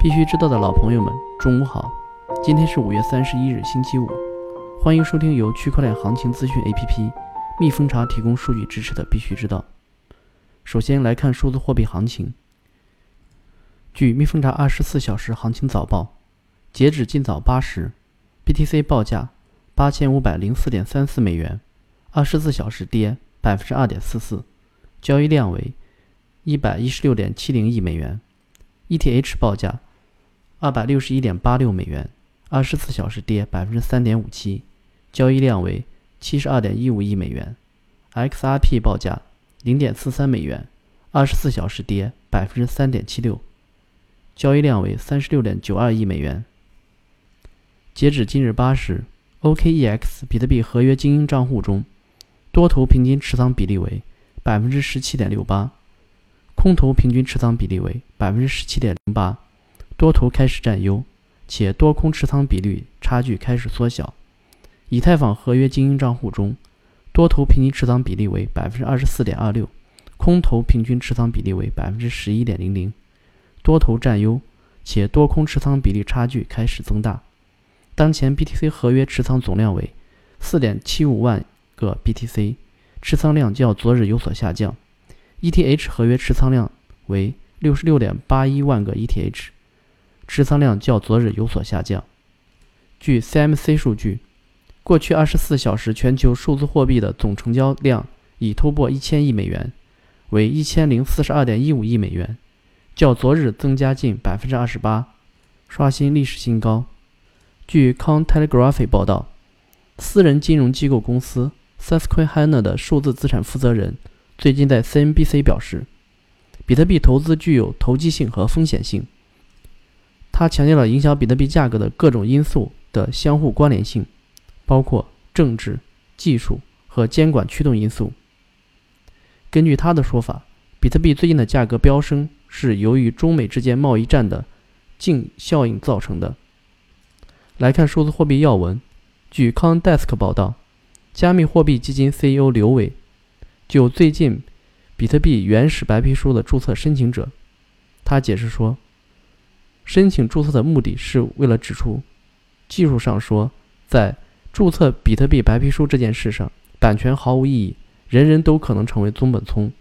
必须知道的老朋友们，中午好！今天是五月三十一日，星期五。欢迎收听由区块链行情资讯 APP 蜜蜂茶提供数据支持的《必须知道》。首先来看数字货币行情。据蜜蜂茶二十四小时行情早报，截止今早八时，BTC 报价八千五百零四点三四美元，二十四小时跌百分之二点四四，交易量为一百一十六点七零亿美元。ETH 报价。二百六十一点八六美元，二十四小时跌百分之三点五七，交易量为七十二点一五亿美元。XRP 报价零点四三美元，二十四小时跌百分之三点七六，交易量为三十六点九二亿美元。截止今日八时，OKEX 比特币合约精英账户中，多头平均持仓比例为百分之十七点六八，空头平均持仓比例为百分之十七点零八。多头开始占优，且多空持仓比率差距开始缩小。以太坊合约精英账户中，多头平均持仓比例为百分之二十四点二六，空头平均持仓比例为百分之十一点零零。多头占优，且多空持仓比例差距开始增大。当前 BTC 合约持仓总量为四点七五万个 BTC，持仓量较昨日有所下降。ETH 合约持仓量为六十六点八一万个 ETH。持仓量较昨日有所下降。据 CMC 数据，过去24小时全球数字货币的总成交量已突破一千亿美元，为一千零四十二点一五亿美元，较昨日增加近百分之二十八，刷新历史新高。据 c o n t e l e g r a p h y 报道，私人金融机构公司 Susquehanna 的数字资产负责人最近在 CNBC 表示，比特币投资具有投机性和风险性。他强调了影响比特币价格的各种因素的相互关联性，包括政治、技术和监管驱动因素。根据他的说法，比特币最近的价格飙升是由于中美之间贸易战的净效应造成的。来看数字货币要闻，据 CoinDesk 报道，加密货币基金 CEO 刘伟就最近比特币原始白皮书的注册申请者，他解释说。申请注册的目的是为了指出，技术上说，在注册比特币白皮书这件事上，版权毫无意义，人人都可能成为宗本聪。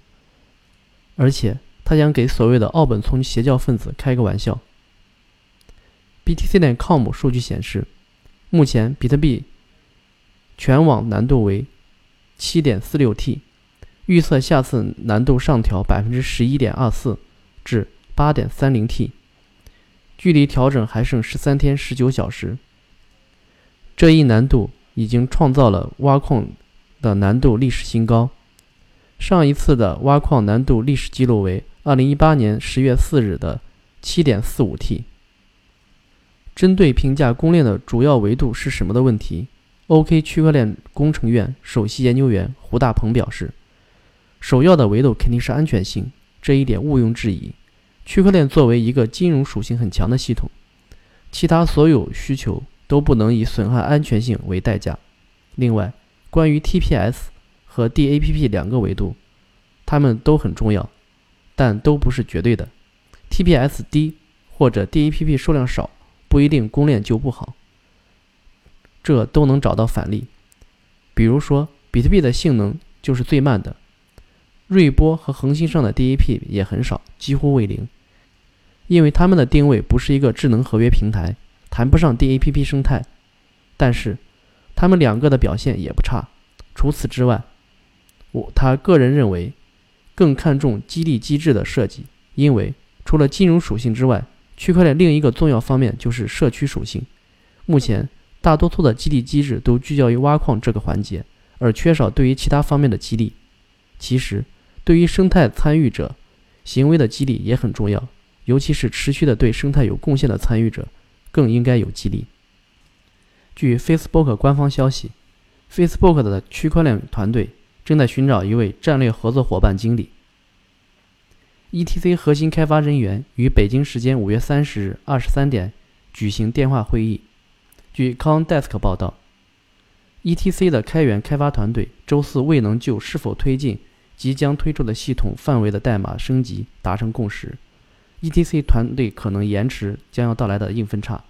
而且，他想给所谓的奥本聪邪教分子开个玩笑。BTC 点 com 数据显示，目前比特币全网难度为7.46 T，预测下次难度上调百分之十一点二四至8.30 T。距离调整还剩十三天十九小时，这一难度已经创造了挖矿的难度历史新高。上一次的挖矿难度历史记录为二零一八年十月四日的七点四五 T。针对评价公链的主要维度是什么的问题，OK 区块链工程院首席研究员胡大鹏表示，首要的维度肯定是安全性，这一点毋庸置疑。区块链作为一个金融属性很强的系统，其他所有需求都不能以损害安全性为代价。另外，关于 TPS 和 DAPP 两个维度，它们都很重要，但都不是绝对的。TPS 低或者 DAPP 数量少，不一定公链就不好。这都能找到反例，比如说比特币的性能就是最慢的，瑞波和恒星上的 DAP 也很少，几乎为零。因为他们的定位不是一个智能合约平台，谈不上 DAPP 生态，但是他们两个的表现也不差。除此之外，我他个人认为更看重激励机制的设计，因为除了金融属性之外，区块链另一个重要方面就是社区属性。目前大多数的激励机制都聚焦于挖矿这个环节，而缺少对于其他方面的激励。其实，对于生态参与者行为的激励也很重要。尤其是持续的对生态有贡献的参与者，更应该有激励。据 Facebook 官方消息，Facebook 的区块链团队正在寻找一位战略合作伙伴经理。ETC 核心开发人员于北京时间五月三十日二十三点举行电话会议。据 CoinDesk 报道，ETC 的开源开发团队周四未能就是否推进即将推出的系统范围的代码升级达成共识。，ETC 团队可能延迟将要到来的硬分叉。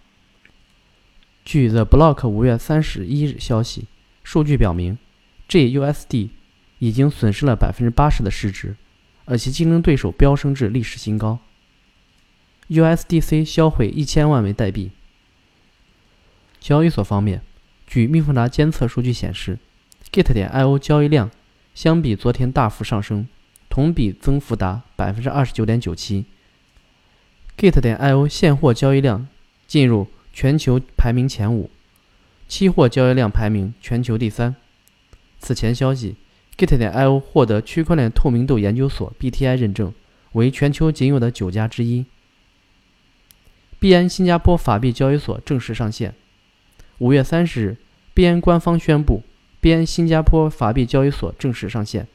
据 The Block 五月三十一日消息，数据表明，JUSD 已经损失了百分之八十的市值，而其竞争对手飙升至历史新高。USDC 销毁一千万枚代币。交易所方面，据蜜蜂达监测数据显示，Git 点 IO 交易量相比昨天大幅上升，同比增幅达百分之二十九点九七。Gate 点 IO 现货交易量进入全球排名前五，期货交易量排名全球第三。此前消息，Gate 点 IO 获得区块链透明度研究所 BTI 认证，为全球仅有的九家之一。币安新加坡法币交易所正式上线。五月三十日，币安官方宣布，币安新加坡法币交易所正式上线。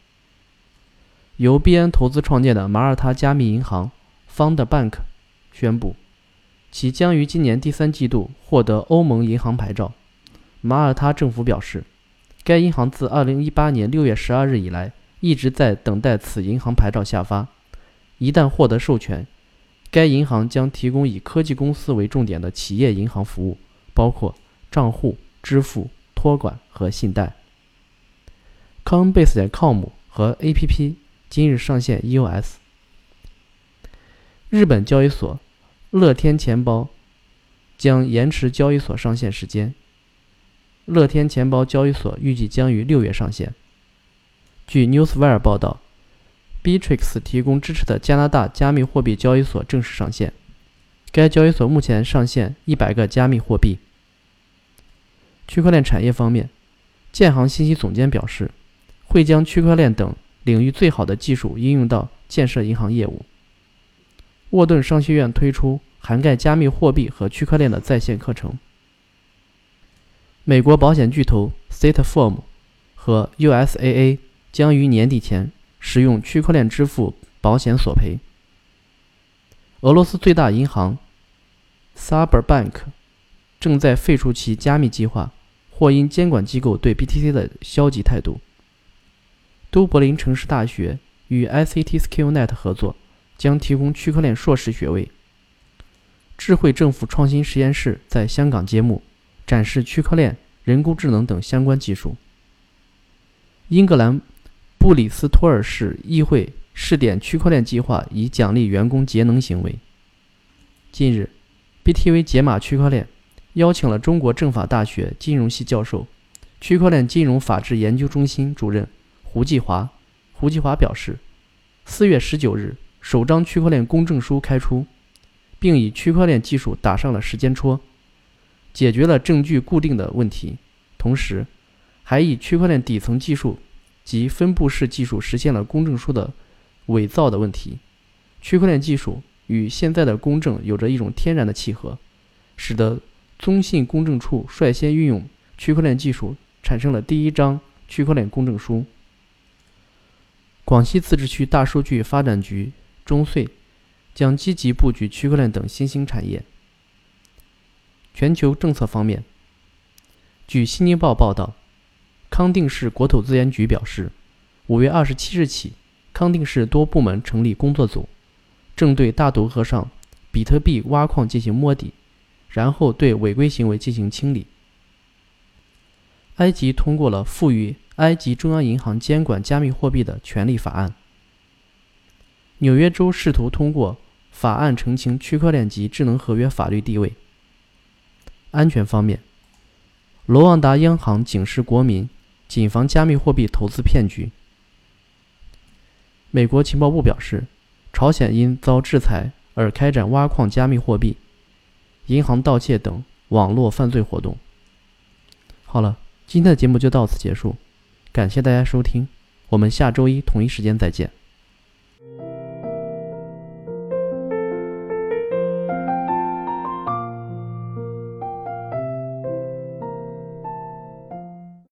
由币安投资创建的马耳他加密银行 Found Bank 宣布，其将于今年第三季度获得欧盟银行牌照。马耳他政府表示，该银行自二零一八年六月十二日以来一直在等待此银行牌照下发。一旦获得授权，该银行将提供以科技公司为重点的企业银行服务，包括账户、支付、托管和信贷。Coinbase 点 com 和 APP 今日上线 EOS。日本交易所乐天钱包将延迟交易所上线时间。乐天钱包交易所预计将于六月上线。据 Newswire 报道。Bitrix 提供支持的加拿大加密货币交易所正式上线。该交易所目前上线一百个加密货币。区块链产业方面，建行信息总监表示，会将区块链等领域最好的技术应用到建设银行业务。沃顿商学院推出涵盖加密货币和区块链的在线课程。美国保险巨头 State Farm 和 USAA 将于年底前。使用区块链支付保险索赔。俄罗斯最大银行 Sberbank 正在废除其加密计划，或因监管机构对 BTC 的消极态度。都柏林城市大学与 ICT SkillNet 合作，将提供区块链硕士学位。智慧政府创新实验室在香港揭幕，展示区块链、人工智能等相关技术。英格兰。布里斯托尔市议会试点区块链计划，以奖励员工节能行为。近日，BTV 解码区块链，邀请了中国政法大学金融系教授、区块链金融法治研究中心主任胡继华。胡继华表示，四月十九日，首张区块链公证书开出，并以区块链技术打上了时间戳，解决了证据固定的问题，同时还以区块链底层技术。及分布式技术实现了公证书的伪造的问题。区块链技术与现在的公证有着一种天然的契合，使得中信公证处率先运用区块链技术，产生了第一张区块链公证书。广西自治区大数据发展局中穗将积极布局区块链等新兴产业。全球政策方面，据《新京报》报道。康定市国土资源局表示，五月二十七日起，康定市多部门成立工作组，正对大渡河上比特币挖矿进行摸底，然后对违规行为进行清理。埃及通过了赋予埃及中央银行监管加密货币的权利法案。纽约州试图通过法案澄清区块链及智能合约法律地位。安全方面，罗旺达央行警示国民。谨防加密货币投资骗局。美国情报部表示，朝鲜因遭制裁而开展挖矿、加密货币、银行盗窃等网络犯罪活动。好了，今天的节目就到此结束，感谢大家收听，我们下周一同一时间再见。